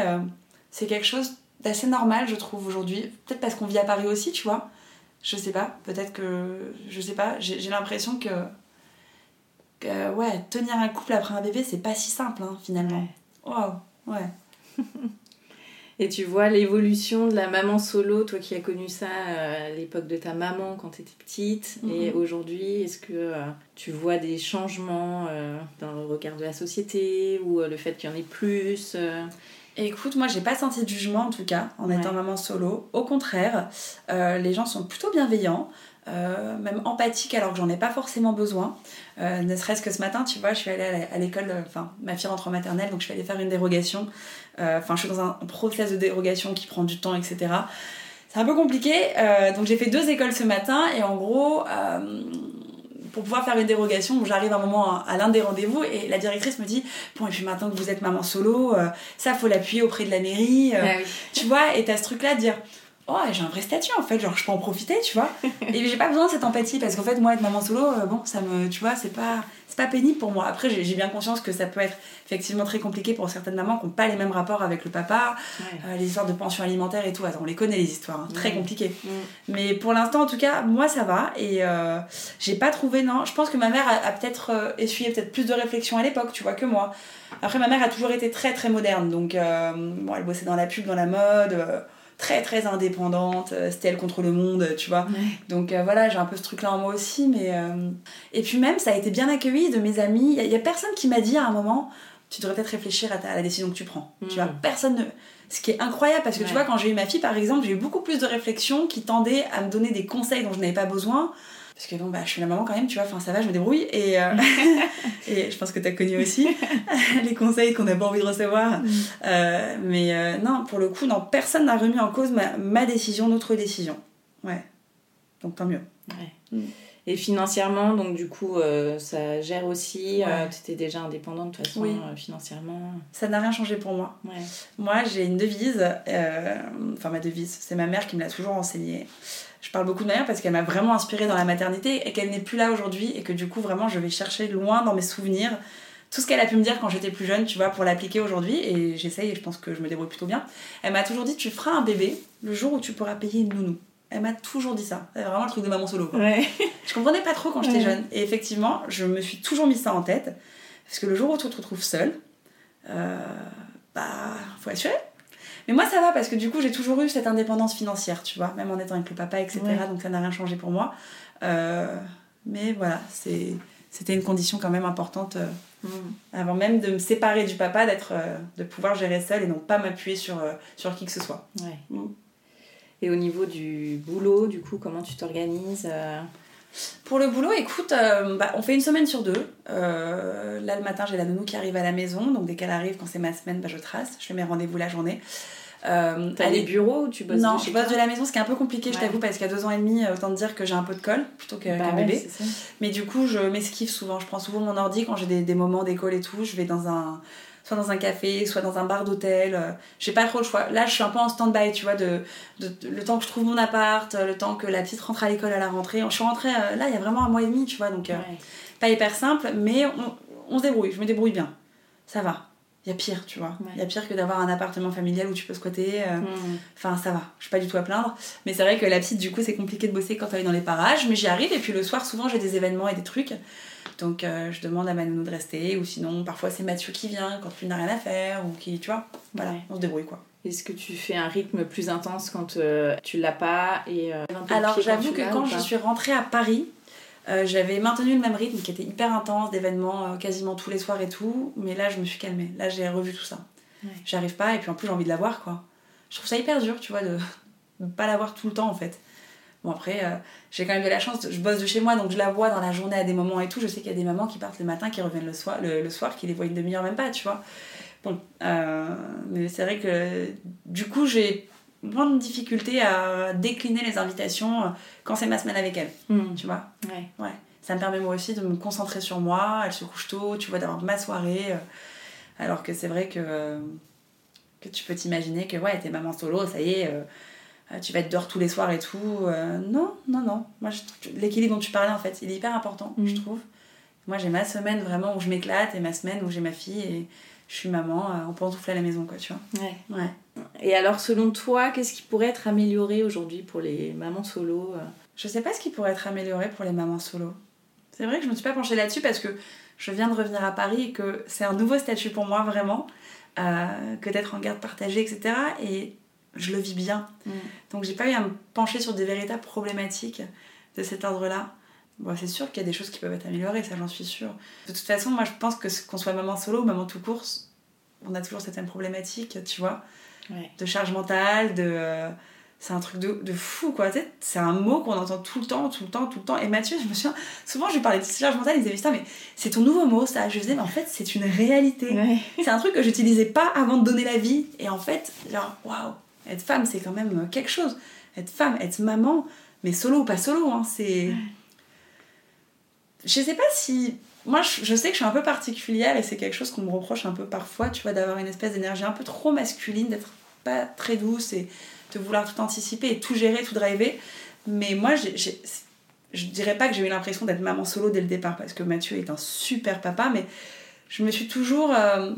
c'est quelque chose d'assez normal, je trouve, aujourd'hui. Peut-être parce qu'on vit à Paris aussi, tu vois. Je sais pas, peut-être que. Je sais pas, j'ai l'impression que que, ouais, tenir un couple après un bébé, c'est pas si simple, hein, finalement. Waouh, ouais. Et tu vois l'évolution de la maman solo, toi qui as connu ça euh, à l'époque de ta maman quand tu étais petite, et mhm. aujourd'hui, est-ce que euh, tu vois des changements euh, dans le regard de la société ou le fait qu'il y en ait plus Écoute, moi j'ai pas senti de jugement en tout cas en étant maman solo. Au contraire, les gens sont plutôt bienveillants. Euh, même empathique alors que j'en ai pas forcément besoin. Euh, ne serait-ce que ce matin, tu vois, je suis allée à l'école, euh, enfin ma fille rentre en maternelle, donc je suis allée faire une dérogation. Enfin, je suis dans un process de dérogation qui prend du temps, etc. C'est un peu compliqué, donc j'ai fait deux écoles ce matin et en gros, pour pouvoir faire une dérogation, j'arrive un moment à, l'un des rendez-vous et la directrice me dit Bon, et puis maintenant que vous êtes maman solo, ça faut l'appuyer auprès de la mairie. Ah tu vois, et t'as ce truc-là de dire oh j'ai un vrai statut en fait genre je peux en profiter tu vois. Et j'ai pas besoin de cette empathie parce qu'en fait moi être maman solo euh, bon ça me tu vois c'est pas c'est pas pénible pour moi. Après j'ai bien conscience que ça peut être effectivement très compliqué pour certaines mamans qui n'ont pas les mêmes rapports avec le papa euh, les histoires de pension alimentaire et tout. Attends, on les connaît les histoires hein, très compliquées mm. mais pour l'instant en tout cas moi ça va. Et euh, j'ai pas trouvé non. Je pense que ma mère a, peut-être essuyé peut-être plus de réflexion à l'époque tu vois que moi. Après ma mère a toujours été très très moderne. Donc bon, elle bossait dans la pub dans la mode très très indépendante, euh, c'était elle contre le monde, tu vois. Donc euh, voilà, j'ai un peu ce truc-là en moi aussi, mais... Euh, et puis même, ça a été bien accueilli de mes amis. Il y, a personne qui m'a dit à un moment, tu devrais peut-être réfléchir à, la décision que tu prends. Tu vois, mm. personne ne... Ce qui est incroyable, parce que tu vois, quand j'ai eu ma fille, par exemple, j'ai eu beaucoup plus de réflexions qui tendaient à me donner des conseils dont je n'avais pas besoin parce que bon bah je suis la maman quand même tu vois enfin ça va je me débrouille et, euh, et je pense que tu as connu aussi les conseils qu'on n'a pas envie de recevoir mm. euh, mais euh, non pour le coup non personne n'a remis en cause ma, ma, décision notre décision ouais donc tant mieux ouais. Mm. Et financièrement, donc du coup, ça gère aussi. tu étais déjà indépendante de toute façon, financièrement. Ça n'a rien changé pour moi. Ouais. Moi, j'ai une devise. Enfin, ma devise, c'est ma mère qui me l'a toujours enseignée je parle beaucoup de ma mère parce qu'elle m'a vraiment inspirée dans la maternité et qu'elle n'est plus là aujourd'hui et que du coup vraiment je vais chercher loin dans mes souvenirs tout ce qu'elle a pu me dire quand j'étais plus jeune, tu vois, pour l'appliquer aujourd'hui et j'essaye et je pense que je me débrouille plutôt bien. Elle m'a toujours dit tu feras un bébé le jour où tu pourras payer une nounou. Elle m'a toujours dit ça. C'est vraiment le truc de maman solo. Quoi. Ouais. Je comprenais pas trop quand j'étais jeune et effectivement, je me suis toujours mis ça en tête parce que le jour où tu te retrouves seule, euh, bah faut assurer mais moi, ça va parce que du coup, j'ai toujours eu cette indépendance financière, tu vois, même en étant avec le papa, etc. Donc ça n'a rien changé pour moi. Euh, mais voilà, c'était une condition quand même importante euh, mm. avant même de me séparer du papa, d'être, euh, de pouvoir gérer seule et non pas m'appuyer sur, sur qui que ce soit. Ouais. Mm. Et au niveau du boulot, du coup, comment tu t'organises pour le boulot, écoute, bah, on fait une semaine sur deux. là, le matin, j'ai la nounou qui arrive à la maison. Donc, dès qu'elle arrive, quand c'est ma semaine, bah, je trace. Je fais mes rendez-vous la journée. Euh, T'as les bureaux ou tu bosses Non, je bosse de la maison, ce qui est un peu compliqué, je t'avoue, parce qu'il y a deux ans et demi, autant te dire que j'ai un peu de colle plutôt qu'un bah bébé. Mais du coup, je m'esquive souvent. Je prends souvent mon ordi quand j'ai des, des, moments d'école et tout. Je vais dans un soit dans un café, soit dans un bar d'hôtel. Euh, j'ai pas trop le choix. Là, je suis un peu en stand-by, tu vois, de, de, le temps que je trouve mon appart, le temps que la petite rentre à l'école à la rentrée. Je suis rentrée euh, là, il y a vraiment un mois et demi, tu vois, donc pas hyper simple, mais on, on se débrouille. Je me débrouille bien. Ça va il y a pire, tu vois. Il y a pire que d'avoir un appartement familial où tu peux squatter. Euh, mm. Enfin, ça va, je suis pas du tout à plaindre. Mais c'est vrai que la petite, du coup, c'est compliqué de bosser quand elle est dans les parages. Mais j'y arrive. Et puis le soir, souvent, j'ai des événements et des trucs. Donc, euh, je demande à ma nounou de rester. Ou sinon, parfois, c'est Mathieu qui vient quand tu n'as rien à faire. Ou qui, tu vois. Voilà, on se débrouille, quoi. Est-ce que tu fais un rythme plus intense quand euh, tu l'as pas et Alors, j'avoue que quand je suis rentrée à Paris, euh, j'avais maintenu le même rythme qui était hyper intense, d'événements euh, quasiment tous les soirs et tout, mais là je me suis calmée. Là j'ai revu tout ça. J'arrive pas et puis en plus j'ai envie de la voir quoi. Je trouve ça hyper dur, tu vois, de ne pas la voir tout le temps en fait. Bon après, euh, j'ai quand même de la chance, je bosse de chez moi donc je la vois dans la journée à des moments et tout. Je sais qu'il y a des mamans qui partent le matin, qui reviennent le soir, le, soir qui les voient une demi-heure même pas, tu vois. Bon, mais c'est vrai que du coup j'ai moins de difficulté à décliner les invitations euh, quand c'est ma semaine avec elle. Hmm. Tu vois ouais. ouais. Ça me permet moi aussi de me concentrer sur moi. Elle se couche tôt, tu vois, d'avoir ma soirée. Euh, alors que c'est vrai que, euh, que tu peux t'imaginer que ouais, t'es maman solo, ça y est, tu vas être dehors tous les soirs et tout. non, non, non. Moi, l'équilibre dont tu parlais, en fait, il est hyper important, je hmm. trouve. Moi, j'ai ma semaine vraiment où je m'éclate et ma semaine où j'ai ma fille et je suis maman, on peut en à la maison, quoi, tu vois. Ouais. Ouais. Et alors, selon toi, qu'est-ce qui pourrait être amélioré aujourd'hui pour les mamans solo euh Je sais pas ce qui pourrait être amélioré pour les mamans solo. C'est vrai que je me suis pas penchée là-dessus parce que je viens de revenir à Paris et que c'est un nouveau statut pour moi vraiment, euh, que d'être en garde partagée, etc. Et je le vis bien. Mm. Donc j'ai pas eu à me pencher sur des véritables problématiques de cet ordre-là. Bon, c'est sûr qu'il y a des choses qui peuvent être améliorées, ça j'en suis sûre. De toute façon, moi je pense que qu'on soit maman solo ou maman tout court, on a toujours certaines problématiques, tu vois, Ouais. de charge mentale, de... euh, c'est un truc de, de fou, quoi. Tu sais, C'est un mot qu'on entend tout le temps, tout le temps, tout le temps. Et Mathieu, je me souviens, souvent je lui parlais de charge mentale, il disait, putain, mais c'est ton nouveau mot, ça. Je disais, mais en fait, c'est une réalité. Ouais. C'est un truc que j'utilisais pas avant de donner la vie. Et en fait, genre, waouh, être femme, c'est quand même quelque chose. Être femme, être maman, mais solo ou pas solo, hein, c'est. Je sais pas si. Moi, je, je sais que je suis un peu particulière et c'est quelque chose qu'on me reproche un peu parfois, tu vois, d'avoir une espèce d'énergie un peu trop masculine, d'être pas très douce et de vouloir tout anticiper et tout gérer, tout driver. Mais moi, j'ai- j'ai- je dirais pas que j'ai eu l'impression d'être maman solo dès le départ parce que Mathieu est un super papa, mais je me suis toujours euh,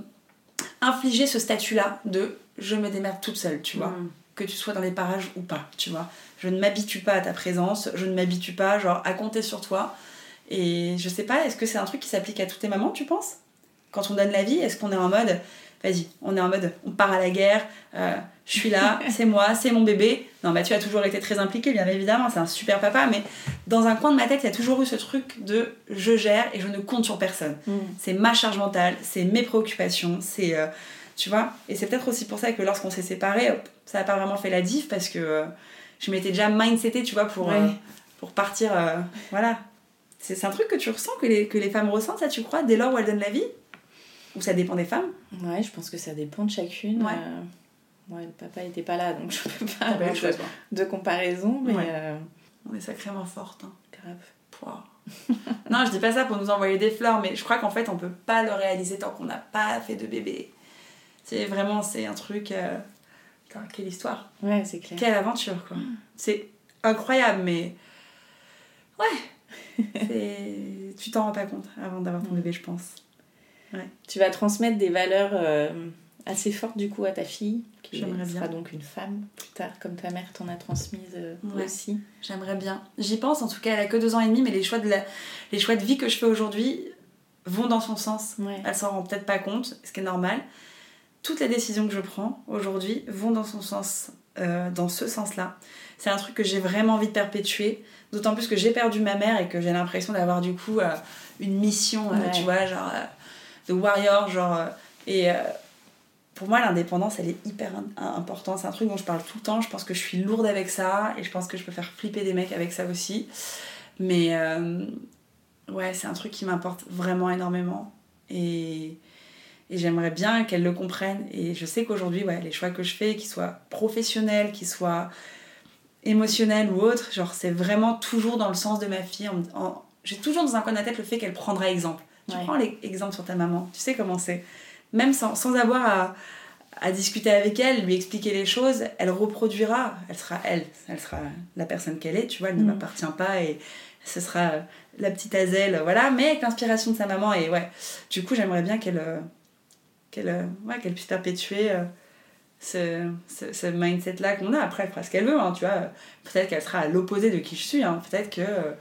infligé ce statut-là de je me démerde toute seule, tu vois. Mm. Que tu sois dans les parages ou pas, tu vois. Je ne m'habitue pas à ta présence, je ne m'habitue pas, genre, à compter sur toi. Et je sais pas, est-ce que c'est un truc qui s'applique à toutes les mamans, tu penses? Quand on donne la vie, est-ce qu'on est en mode, vas-y, on est en mode, on part à la guerre, euh, je suis là, c'est moi, c'est mon bébé? Non, Mathieu a toujours été très impliqué, bien évidemment, c'est un super papa, mais dans un coin de ma tête, il y a toujours eu ce truc de je gère et je ne compte sur personne. Mm. C'est ma charge mentale, c'est mes préoccupations, c'est. euh, tu vois Et c'est peut-être aussi pour ça que lorsqu'on s'est séparés, ça n'a pas vraiment fait la diff parce que euh, je m'étais déjà mindsetée, tu vois, pour, Ouais. euh, pour partir. euh, voilà. C'est un truc que tu ressens, que les, que les femmes ressentent, ça, tu crois, dès lors où elles donnent la vie? Ou ça dépend des femmes? Ouais, je pense que ça dépend de chacune. Ouais. Ouais, le papa était pas là, donc je peux pas Ah, bah, avoir de, comparaison, mais Ouais. On est sacrément fortes. hein. grave. Pouah. non, je dis pas ça pour nous envoyer des fleurs, mais je crois qu'en fait, on peut pas le réaliser tant qu'on n'a pas fait de bébé. C'est vraiment, c'est un truc. euh, putain, quelle histoire, Ouais, c'est clair. quelle aventure, quoi. C'est incroyable, mais. Ouais. Tu t'en rends pas compte avant d'avoir ton bébé, je pense. Tu vas transmettre des valeurs euh, assez fortes du coup à ta fille, qui J'aimerais sera bien. donc une femme plus tard, comme ta mère t'en a transmise euh, Ouais. aussi. J'aimerais bien. J'y pense, en tout cas, elle a que deux ans et demi, mais les choix de, la... les choix de vie que je fais aujourd'hui vont dans son sens. Ouais. Elle s'en rend peut-être pas compte, ce qui est normal. Toutes les décisions que je prends aujourd'hui vont dans son sens, euh, dans ce sens-là. C'est un truc que j'ai vraiment envie de perpétuer, d'autant plus que j'ai perdu ma mère et que j'ai l'impression d'avoir du coup euh, une mission, euh, Ouais. tu vois, genre de warrior, genre. et pour moi, l'indépendance, elle est hyper importante. C'est un truc dont je parle tout le temps. Je pense que je suis lourde avec ça et je pense que je peux faire flipper des mecs avec ça aussi. Mais euh, ouais, c'est un truc qui m'importe vraiment énormément. Et, et j'aimerais bien qu'elle le comprenne. Et je sais qu'aujourd'hui, ouais, les choix que je fais, qu'ils soient professionnels, qu'ils soient émotionnels ou autres, genre c'est vraiment toujours dans le sens de ma fille. En- en- J'ai toujours dans un coin de la tête le fait qu'elle prendra exemple. Tu Ouais. prends l'exemple sur ta maman, tu sais comment c'est. Même sans, sans avoir à, à discuter avec elle, lui expliquer les choses, elle reproduira. Elle sera elle, elle sera la personne qu'elle est, tu vois, elle ne Mm. m'appartient pas et ce sera la petite Azelle, voilà, mais avec l'inspiration de sa maman. Et ouais, du coup, j'aimerais bien qu'elle euh, qu'elle ouais, qu'elle puisse perpétuer euh, ce, ce, ce mindset-là qu'on a. Après, elle fera ce qu'elle veut, hein, tu vois. Peut-être qu'elle sera à l'opposé de qui je suis, hein. peut-être que. euh,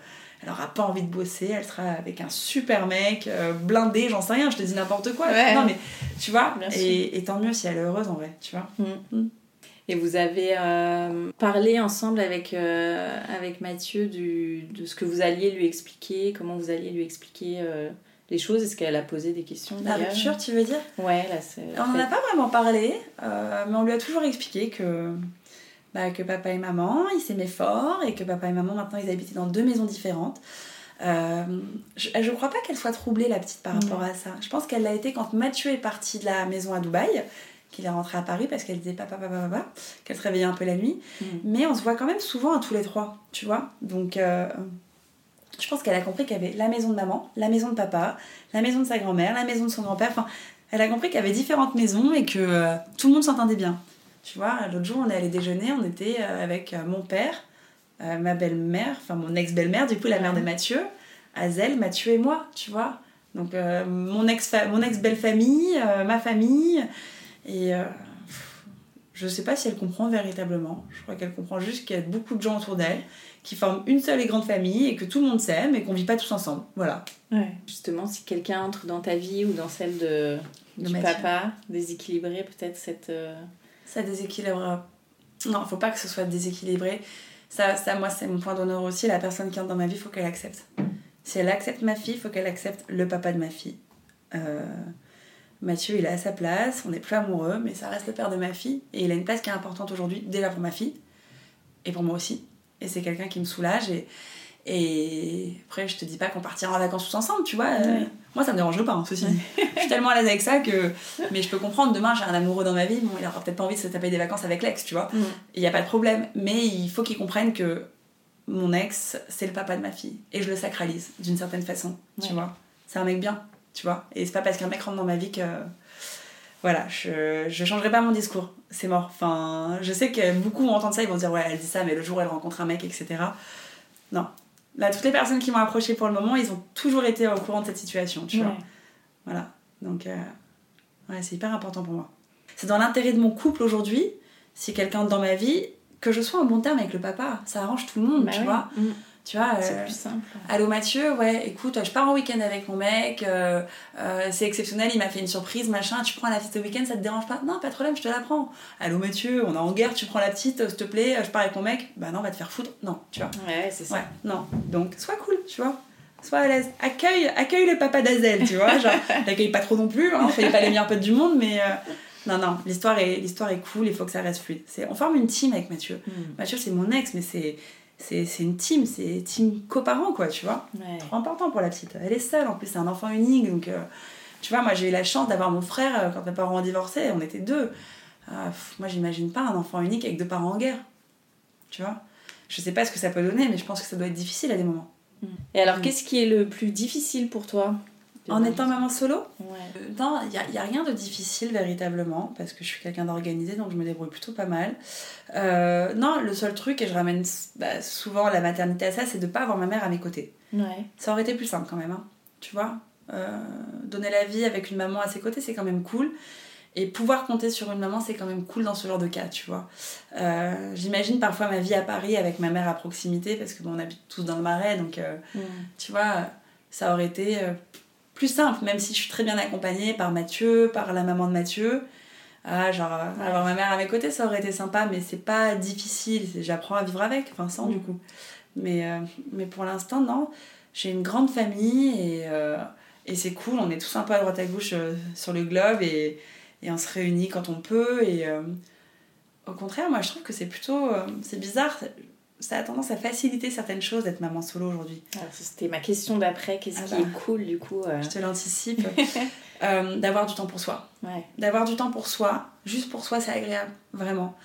elle aura pas envie de bosser, elle sera avec un super mec, euh, blindé, j'en sais rien, je te dis n'importe quoi. Ouais. Non mais tu vois, et, et tant mieux si elle est heureuse en vrai, tu vois. Mm. Et vous avez euh, parlé ensemble avec, euh, avec Mathieu du, de ce que vous alliez lui expliquer, comment vous alliez lui expliquer euh, les choses. Est-ce qu'elle a posé des questions La rupture, tu veux dire? Ouais, là c'est. On n'en a pas vraiment parlé, euh, mais on lui a toujours expliqué que, bah, que papa et maman, ils s'aimaient fort et que papa et maman, maintenant, ils habitaient dans deux maisons différentes. Euh, je, je crois pas qu'elle soit troublée, la petite, par rapport à ça. Je pense qu'elle l'a été quand Mathieu est parti de la maison à Dubaï, qu'il est rentré à Paris parce qu'elle disait papa, papa, papa, qu'elle se réveillait un peu la nuit. Mhm. Mais on se voit quand même souvent à tous les trois, tu vois. Donc, euh, je pense qu'elle a compris qu'il y avait la maison de maman, la maison de papa, la maison de sa grand-mère, la maison de son grand-père. Enfin, elle a compris qu'il y avait différentes maisons et que euh, tout le monde s'entendait bien. Tu vois, l'autre jour, on est allé déjeuner, on était euh, avec euh, mon père, euh, ma belle-mère, enfin mon ex-belle-mère, du coup la mère de Mathieu, Azel, Mathieu et moi, tu vois. Donc euh, mon ex mon ex-belle-famille, ma famille. Et Je sais pas si elle comprend véritablement. Je crois qu'elle comprend juste qu'il y a beaucoup de gens autour d'elle qui forment une seule et grande famille et que tout le monde s'aime et qu'on vit pas tous ensemble. Voilà. Ouais. Justement, si quelqu'un entre dans ta vie ou dans celle de, De du papa, déséquilibré peut-être cette... euh, Ça déséquilibre. Non, faut pas que ce soit déséquilibré. Ça, ça moi, c'est mon point d'honneur aussi. La personne qui entre dans ma vie, faut qu'elle accepte. Si elle accepte ma fille, faut qu'elle accepte le papa de ma fille. Euh, Mathieu, il est à sa place, on n'est plus amoureux, mais ça reste le père de ma fille. Et il a une place qui est importante aujourd'hui, déjà pour ma fille, et pour moi aussi. Et c'est quelqu'un qui me soulage. Et, et après, je te dis pas qu'on partira en vacances tous ensemble, tu vois. euh. Moi, ça me dérange pas, hein, ceci dit. je suis tellement à l'aise avec ça que. Mais je peux comprendre, demain, j'ai un amoureux dans ma vie, bon, il aura peut-être pas envie de se taper des vacances avec l'ex, tu vois. Mm. Il n'y a pas de problème. Mais il faut qu'il comprenne que mon ex, c'est le papa de ma fille. Et je le sacralise, d'une certaine façon, tu vois. C'est un mec bien, tu vois. Et c'est pas parce qu'un mec rentre dans ma vie que. Voilà, je, je changerai pas mon discours. C'est mort. Enfin, je sais que beaucoup vont entendre ça, ils vont dire, ouais, elle dit ça, mais le jour où elle rencontre un mec, etc. Non. Là, toutes les personnes qui m'ont approché pour le moment, ils ont toujours été au courant de cette situation, tu vois. Voilà. Donc, euh, ouais, c'est hyper important pour moi. C'est dans l'intérêt de mon couple aujourd'hui, si quelqu'un dans ma vie, que je sois en bon terme avec le papa. Ça arrange tout le monde, Bah tu ouais. vois. Mm. Tu vois, C'est euh, plus simple. Allô Mathieu, ouais, écoute, je pars en week-end avec mon mec, euh, euh, c'est exceptionnel, il m'a fait une surprise, machin, tu prends la petite au week-end, ça te dérange pas? Non, pas de problème, je te la prends. Allô Mathieu, on est en guerre, tu prends la petite, s'il te plaît, je pars avec mon mec, bah non, va te faire foutre. Non, tu vois. Ouais, c'est ça. Ouais, non. Donc, sois cool, tu vois. Sois à l'aise. Accueille, accueille le papa d'Azel, tu vois. Genre, l'accueille pas trop non plus, hein, soyez pas les meilleurs potes du monde, mais. non, non, l'histoire est, l'histoire est cool, il faut que ça reste fluide. C'est, on forme une team avec Mathieu. Mm. Mathieu, c'est mon ex, mais c'est, c'est, une team, c'est team coparents, quoi, tu vois. Ouais. Trop important pour la petite. Elle est seule, en plus, c'est un enfant unique, donc. euh, tu vois, moi, j'ai eu la chance d'avoir mon frère euh, quand mes parents ont divorcé, on était deux. Pff, moi, j'imagine pas un enfant unique avec deux parents en guerre. Tu vois Je sais pas ce que ça peut donner, mais je pense que ça doit être difficile à des moments. Et alors, Mm. qu'est-ce qui est le plus difficile pour toi? En étant maman solo Ouais. Euh, Non, il n'y a, y a rien de difficile véritablement, parce que je suis quelqu'un d'organisé, donc je me débrouille plutôt pas mal. Euh, non, le seul truc, et je ramène bah, souvent la maternité à ça, c'est de pas avoir ma mère à mes côtés. Ouais. Ça aurait été plus simple quand même, hein, tu vois. Euh, donner la vie avec une maman à ses côtés, c'est quand même cool. Et pouvoir compter sur une maman, c'est quand même cool dans ce genre de cas, tu vois. Euh, J'imagine parfois ma vie à Paris avec ma mère à proximité, parce que bon, on habite tous dans le marais, donc tu vois, ça aurait été plus simple, même si je suis très bien accompagnée par Mathieu, par la maman de Mathieu. Ah, genre, avoir ma mère à mes côtés, ça aurait été sympa, mais c'est pas difficile, j'apprends à vivre avec, enfin sans Mm. du coup. Mais, euh, mais pour l'instant, non. J'ai une grande famille et, euh, et c'est cool, on est tous un peu à droite à gauche euh, sur le globe et, et on se réunit quand on peut. Et au contraire, moi je trouve que c'est plutôt. c'est bizarre, ça a tendance à faciliter certaines choses d'être maman solo aujourd'hui. Ça, C'était ma question d'après. Qu'est-ce Ah qui bah. est cool du coup euh, Je te l'anticipe. Euh, d'avoir du temps pour soi. Ouais. D'avoir du temps pour soi, juste pour soi, c'est agréable, vraiment.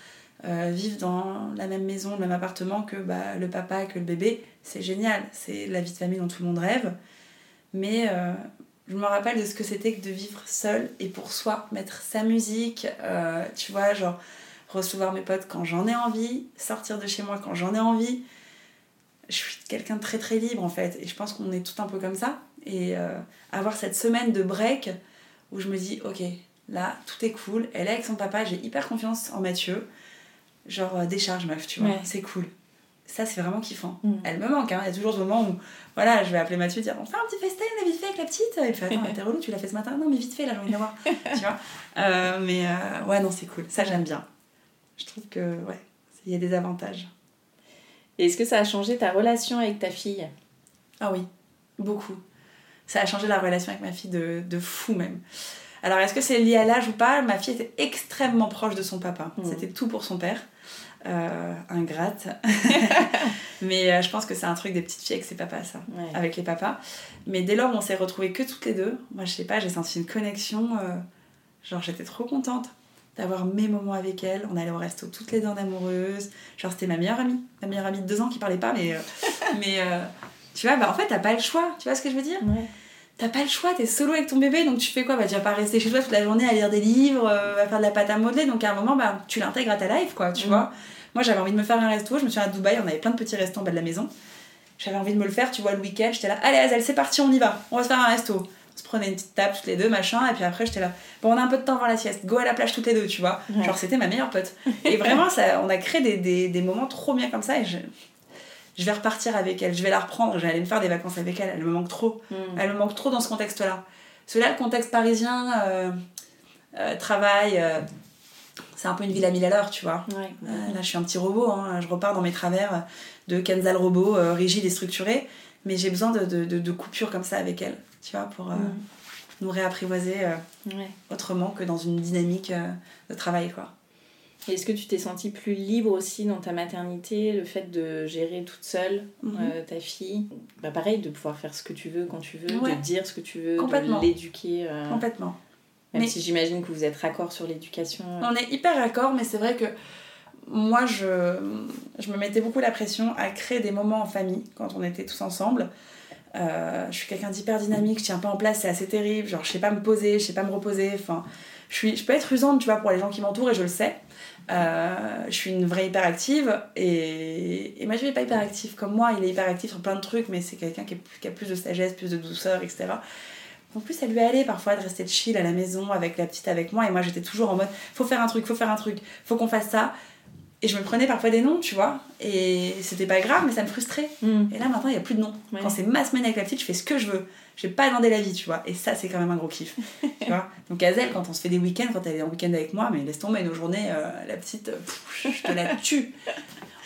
Euh, vivre dans la même maison, le même appartement que bah, le papa, que le bébé, c'est génial. C'est la vie de famille dont tout le monde rêve. Mais je me rappelle de ce que c'était que de vivre seul et pour soi, mettre sa musique, tu vois, genre recevoir mes potes quand j'en ai envie, sortir de chez moi quand j'en ai envie. Je suis quelqu'un de très très libre en fait, et je pense qu'on est tout un peu comme ça. Et euh, avoir cette semaine de break où je me dis, ok, là tout est cool, elle est avec son papa, j'ai hyper confiance en Mathieu. Genre euh, décharge meuf, tu vois, Ouais. c'est cool. Ça c'est vraiment kiffant. Mm. Elle me manque, hein. il y a toujours ce moment où voilà, je vais appeler Mathieu et dire on fait un petit là, vite fait avec la petite. Me fait attends, t'es relou, tu l'as fait ce matin? Non, mais vite fait là, j'ai envie de la voir. tu vois? Euh, Mais ouais, non, c'est cool, ça j'aime bien. Je trouve que ouais, il y a des avantages. Et est-ce que ça a changé ta relation avec ta fille? Ah oui, beaucoup. Ça a changé la relation avec ma fille de, de fou même. Alors est-ce que c'est lié à l'âge ou pas? Ma fille était extrêmement proche de son papa. Mhm. C'était tout pour son père. Euh, ingrate. Mais euh, je pense que c'est un truc des petites filles avec ses papas, ça. Ouais. Avec les papas. Mais dès lors on s'est retrouvés que toutes les deux, moi je sais pas, j'ai senti une connexion. euh, genre j'étais trop contente d'avoir mes moments avec elle. On allait au resto toutes les deux en amoureuses. Genre c'était ma meilleure amie. Ma meilleure amie de deux ans qui parlait pas, mais... euh, mais euh, tu vois, bah en fait t'as pas le choix. Tu vois ce que je veux dire? Ouais. T'as pas le choix, t'es solo avec ton bébé, donc tu fais quoi? Bah tu vas pas rester chez toi toute la journée à lire des livres, euh, à faire de la pâte à modeler, donc à un moment, bah tu l'intègres à ta life, quoi, tu Mm. vois. Moi j'avais envie de me faire un resto, je me suis à Dubaï, on avait plein de petits restos en bas de la maison. J'avais envie de me le faire, tu vois, le week-end, j'étais là, allez Azel, c'est parti, on y va, on va se faire un resto. On se prenait une petite table toutes les deux, machin, et puis après j'étais là. Bon, on a un peu de temps avant la sieste, go à la plage toutes les deux, tu vois. Genre, c'était ma meilleure pote. Et vraiment, ça, on a créé des, des, des moments trop bien comme ça, et je, je vais repartir avec elle, je vais la reprendre, j'allais me faire des vacances avec elle, elle me manque trop. Mm. Elle me manque trop dans ce contexte-là. Celui-là, le contexte parisien, euh, euh, travail, euh, c'est un peu une ville à mille à l'heure, tu vois. Ouais. Là, je suis un petit robot, hein, je repars dans mes travers de Kenzal robot, rigide et structuré, mais j'ai besoin de, de, de- de coupures comme ça avec elle, tu vois, pour euh, Mm. nous réapprivoiser euh, Ouais. autrement que dans une dynamique euh, de travail, quoi. Et Est-ce que tu t'es sentie plus libre aussi dans ta maternité, le fait de gérer toute seule Mhm. ta fille? Bah Pareil, de pouvoir faire ce que tu veux quand tu veux, Ouais. de dire ce que tu veux, de l'éduquer. Complètement. Même Mais- si j'imagine que vous êtes raccord sur l'éducation. On est hyper d'accord, mais c'est vrai que moi, je, je me mettais beaucoup la pression à créer des moments en famille quand on était tous ensemble. Euh, je suis quelqu'un d'hyper dynamique, je tiens pas en place, c'est assez terrible. Genre, je sais pas me poser, je sais pas me reposer. Enfin, je, suis, je peux être usante, tu vois, pour les gens qui m'entourent et je le sais. Euh, je suis une vraie hyperactive et, et je suis pas hyperactive comme moi, il est hyperactif sur plein de trucs, mais c'est quelqu'un qui, qui a plus de sagesse, plus de douceur, etc. En plus, ça lui allait parfois de rester chill à la maison avec la petite avec moi et moi j'étais toujours en mode faut faire un truc, faut faire un truc, faut qu'on fasse ça. Et je me prenais parfois des noms, tu vois, et c'était pas grave, mais ça me frustrait. Mm. Et là maintenant, il y a plus de noms. Ouais. Quand c'est ma semaine avec la petite, je fais ce que je veux. Je vais pas demander la vie, tu vois. Et ça, c'est quand même un gros kiff. tu vois. Donc Azel, quand on se fait des week-ends, quand elle est en week-end avec moi, mais laisse tomber nos journées, euh, la petite, pff, je te la tue.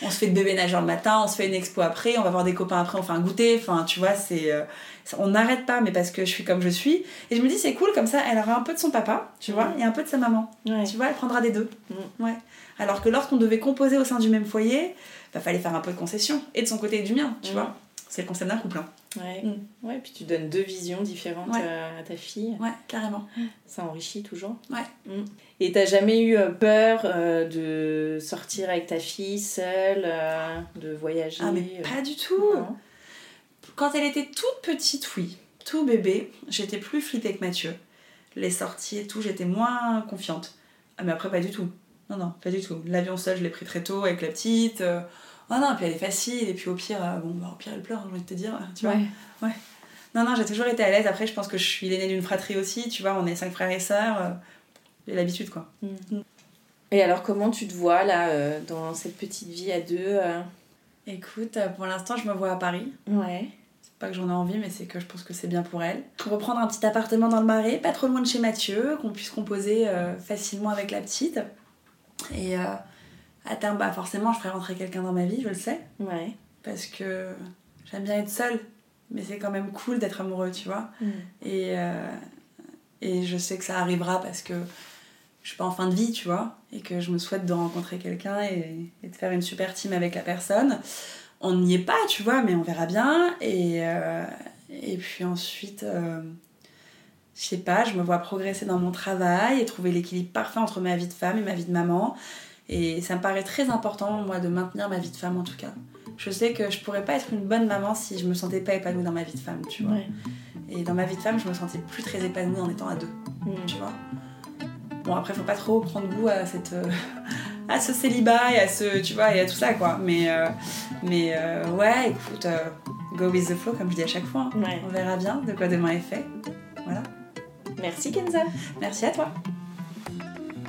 On se fait de bébé nageur le matin, on se fait une expo après, on va voir des copains après, on fait un goûter. Enfin, tu vois, c'est. euh, on n'arrête pas, mais parce que je suis comme je suis. Et je me dis, c'est cool, comme ça, elle aura un peu de son papa, tu vois, et un peu de sa maman. Ouais. Tu vois, elle prendra des deux. Mm. Ouais. Alors que lorsqu'on devait composer au sein du même foyer, bah, fallait faire un peu de concession. Et de son côté et du mien, tu Mm. vois. C'est le concept d'un couple. hein. Ouais. Mm. ouais, puis tu donnes deux visions différentes Ouais. euh, à ta fille. Ouais, carrément. Ça enrichit toujours. Ouais. Mm. Et t'as jamais eu euh, peur euh, de sortir avec ta fille seule, euh, de voyager Ah, mais euh, pas du tout. non Quand elle était toute petite, oui. Tout bébé, j'étais plus flippée que Mathieu. Les sorties et tout, j'étais moins confiante. Ah, mais après, pas du tout. Non, non, pas du tout. L'avion seul, je l'ai pris très tôt avec la petite. Oh non, puis elle est facile. Et puis au pire, euh, bon, bah, au pire, elle pleure, j'ai envie de te dire. Tu vois. Ouais. Non, non, j'ai toujours été à l'aise. Après, je pense que je suis l'aînée d'une fratrie aussi. Tu vois, on est cinq frères et sœurs. euh, J'ai l'habitude, quoi. Et alors, comment tu te vois là, euh, dans cette petite vie à deux euh? Écoute, pour l'instant, je me vois à Paris. Ouais. C'est pas que j'en ai envie, mais c'est que je pense que c'est bien pour elle. Reprendre un petit appartement dans le Marais, pas trop loin de chez Mathieu, qu'on puisse composer euh, facilement avec la petite. Et euh, à terme, bah forcément, je ferai rentrer quelqu'un dans ma vie, je le sais, Ouais. parce que j'aime bien être seule, mais c'est quand même cool d'être amoureux, tu vois. Mm. Et, euh, et je sais que ça arrivera parce que je suis pas en fin de vie, tu vois, et que je me souhaite de rencontrer quelqu'un et, et de faire une super team avec la personne. On n'y est pas, tu vois, mais on verra bien. Et, euh, et puis ensuite, euh, je sais pas, je me vois progresser dans mon travail et trouver l'équilibre parfait entre ma vie de femme et ma vie de maman. Et ça me paraît très important, moi, de maintenir ma vie de femme en tout cas. Je sais que je pourrais pas être une bonne maman si je me sentais pas épanouie dans ma vie de femme, tu vois. Ouais. Et dans ma vie de femme, je me sentais plus très épanouie en étant à deux, Mm. tu vois. Bon, après, faut pas trop prendre goût à cette. euh, à ce célibat et à ce. tu vois, et à tout ça, quoi. Mais, euh, mais euh, ouais, écoute, go with the flow, comme je dis à chaque fois. hein. Ouais. On verra bien de quoi demain est fait. Voilà. Merci Kenza. Merci à toi.